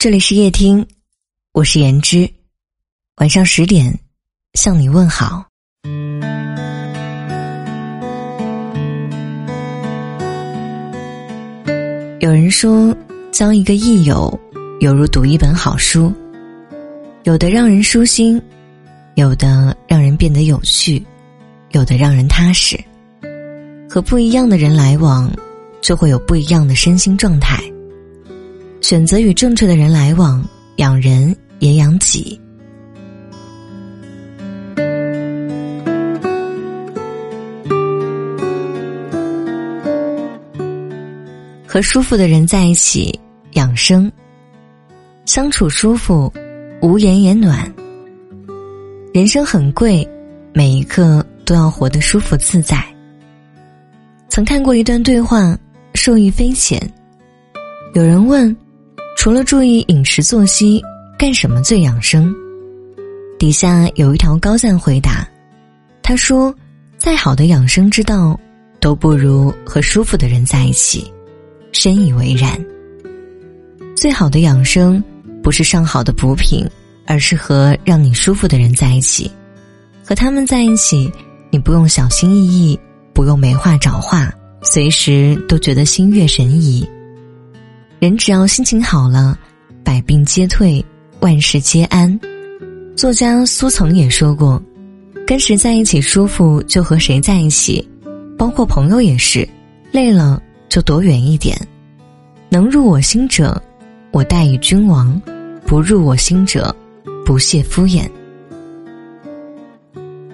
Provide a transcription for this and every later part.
这里是夜听，我是言之，晚上十点向你问好。有人说，交一个益友，犹如读一本好书，有的让人舒心，有的让人变得有趣，有的让人踏实。和不一样的人来往，就会有不一样的身心状态。选择与正确的人来往，养人也养己。和舒服的人在一起，养生。相处舒服，无言也暖。人生很贵，每一刻都要活得舒服自在。曾看过一段对话，受益匪浅。有人问。除了注意饮食作息，干什么最养生？底下有一条高赞回答，他说：“再好的养生之道，都不如和舒服的人在一起。”深以为然。最好的养生，不是上好的补品，而是和让你舒服的人在一起。和他们在一起，你不用小心翼翼，不用没话找话，随时都觉得心悦神怡。人只要心情好了，百病皆退，万事皆安。作家苏曾也说过：“跟谁在一起舒服，就和谁在一起。”包括朋友也是，累了就躲远一点。能入我心者，我待以君王；不入我心者，不屑敷衍。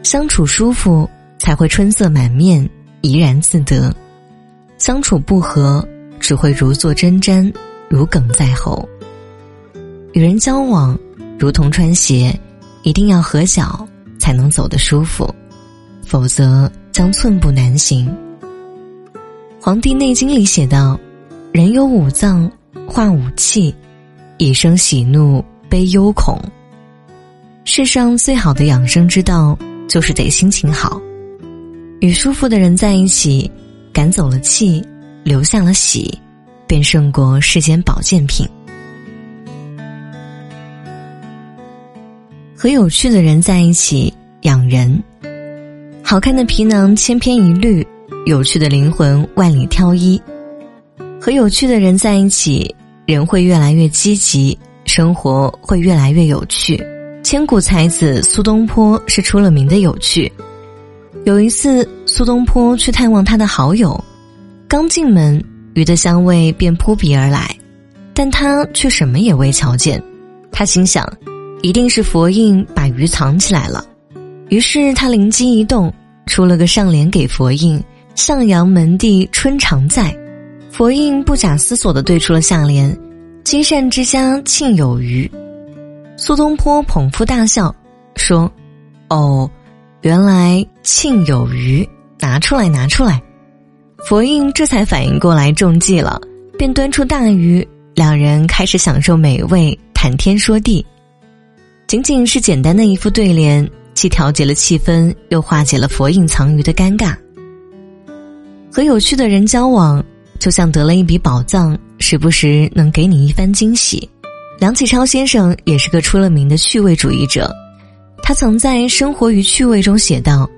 相处舒服，才会春色满面，怡然自得；相处不和。只会如坐针毡，如鲠在喉。与人交往，如同穿鞋，一定要合脚才能走得舒服，否则将寸步难行。《黄帝内经》里写道：“人有五脏，化五气，以生喜怒悲忧恐。”世上最好的养生之道，就是得心情好，与舒服的人在一起，赶走了气。留下了喜，便胜过世间保健品。和有趣的人在一起养人，好看的皮囊千篇一律，有趣的灵魂万里挑一。和有趣的人在一起，人会越来越积极，生活会越来越有趣。千古才子苏东坡是出了名的有趣。有一次，苏东坡去探望他的好友。刚进门，鱼的香味便扑鼻而来，但他却什么也未瞧见。他心想，一定是佛印把鱼藏起来了。于是他灵机一动，出了个上联给佛印：“向阳门第春常在。”佛印不假思索的对出了下联：“积善之家庆有余。”苏东坡捧腹大笑，说：“哦，原来庆有余，拿出来，拿出来。”佛印这才反应过来中计了，便端出大鱼，两人开始享受美味，谈天说地。仅仅是简单的一副对联，既调节了气氛，又化解了佛印藏鱼的尴尬。和有趣的人交往，就像得了一笔宝藏，时不时能给你一番惊喜。梁启超先生也是个出了名的趣味主义者，他曾在《生活与趣味》中写道：“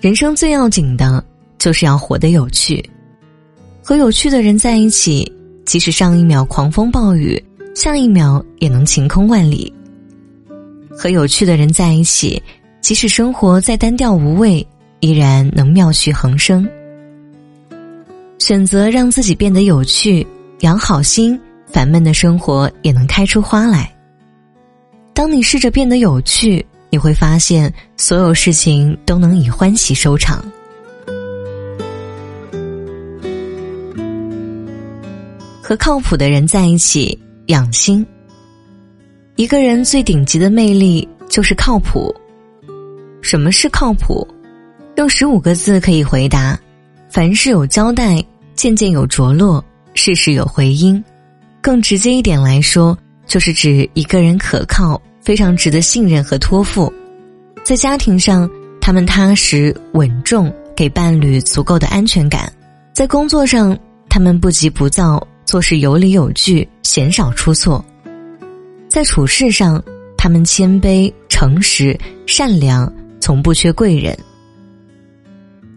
人生最要紧的。”就是要活得有趣，和有趣的人在一起，即使上一秒狂风暴雨，下一秒也能晴空万里。和有趣的人在一起，即使生活再单调无味，依然能妙趣横生。选择让自己变得有趣，养好心，烦闷的生活也能开出花来。当你试着变得有趣，你会发现所有事情都能以欢喜收场。靠谱的人在一起养心。一个人最顶级的魅力就是靠谱。什么是靠谱？用十五个字可以回答：凡事有交代，件件有着落，事事有回音。更直接一点来说，就是指一个人可靠，非常值得信任和托付。在家庭上，他们踏实稳重，给伴侣足够的安全感；在工作上，他们不急不躁。做事有理有据，鲜少出错。在处事上，他们谦卑、诚实、善良，从不缺贵人。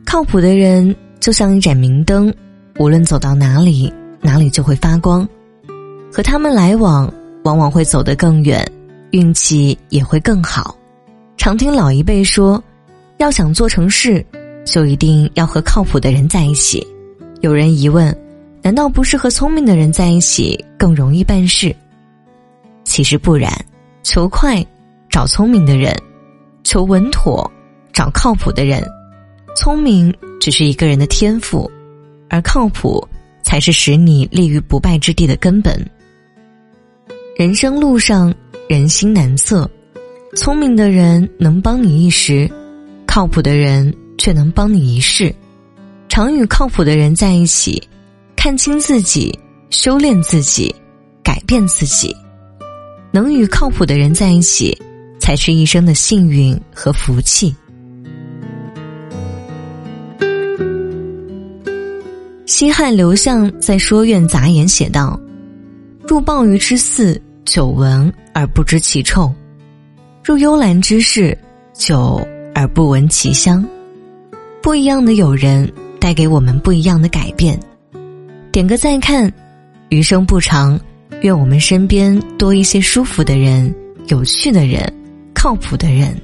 靠谱的人就像一盏明灯，无论走到哪里，哪里就会发光。和他们来往，往往会走得更远，运气也会更好。常听老一辈说，要想做成事，就一定要和靠谱的人在一起。有人疑问：难道不是和聪明的人在一起更容易办事？其实不然，求快找聪明的人，求稳妥找靠谱的人。聪明只是一个人的天赋，而靠谱才是使你立于不败之地的根本。人生路上，人心难测，聪明的人能帮你一时，靠谱的人却能帮你一世。常与靠谱的人在一起，看清自己，修炼自己，改变自己。能与靠谱的人在一起，才是一生的幸运和福气。西汉刘向在《说苑杂言》写道：“入鲍鱼之肆，久闻而不知其臭；入幽兰之室，久而不闻其香。不一样的友人，带给我们不一样的改变。”点个再看，余生不长，愿我们身边多一些舒服的人、有趣的人、靠谱的人。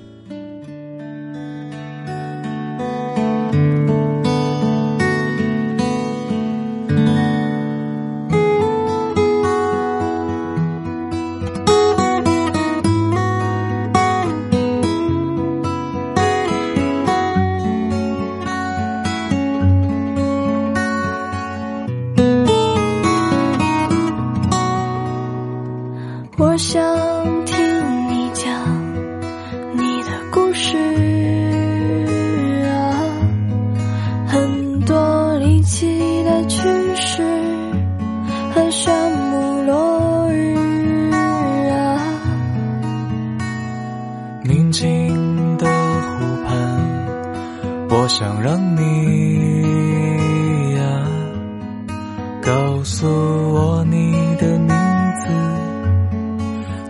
告诉我你的名字。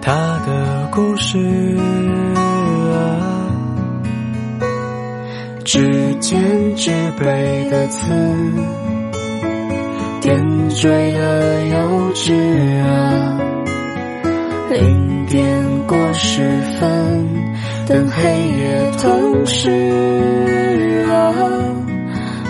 他的故事啊，指尖之辈的刺，点缀的幼稚啊，零点过十分，等黑夜吞噬啊，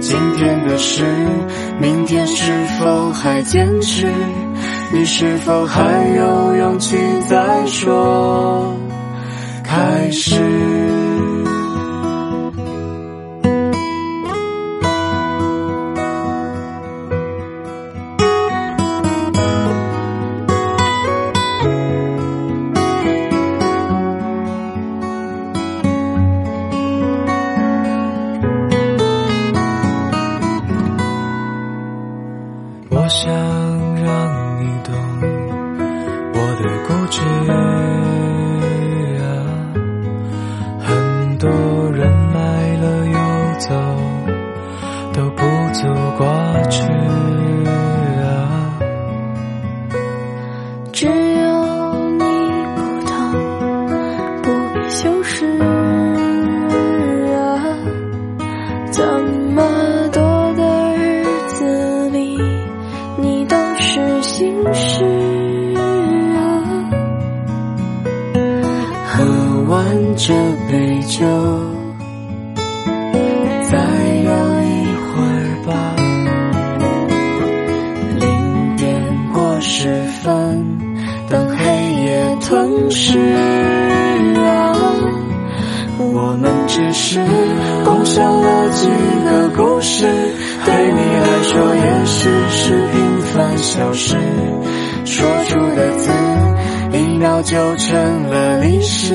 今天的事，明天是否还坚持？你是否还有勇气再说开始？的完这杯酒，再聊一会儿吧。零点过十分，等黑夜吞噬啊，我们只是共享了几个故事，对你来说也许是平凡小事。说出的字，一秒就成了历史。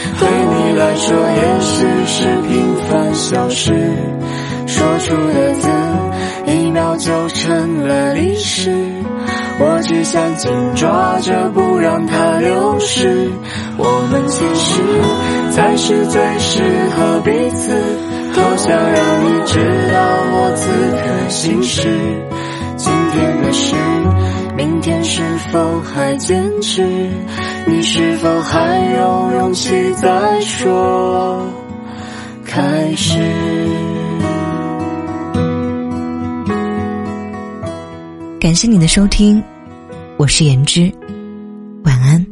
对你来说也许是平凡小事。说出的字，一秒就成了历史。我只想紧抓着，不让它流失。我们其实才是最适合彼此。多想让你知道我此刻心事。天的事，明天是否还坚持？你是否还有勇气再说开始？感谢你的收听，我是言之，晚安。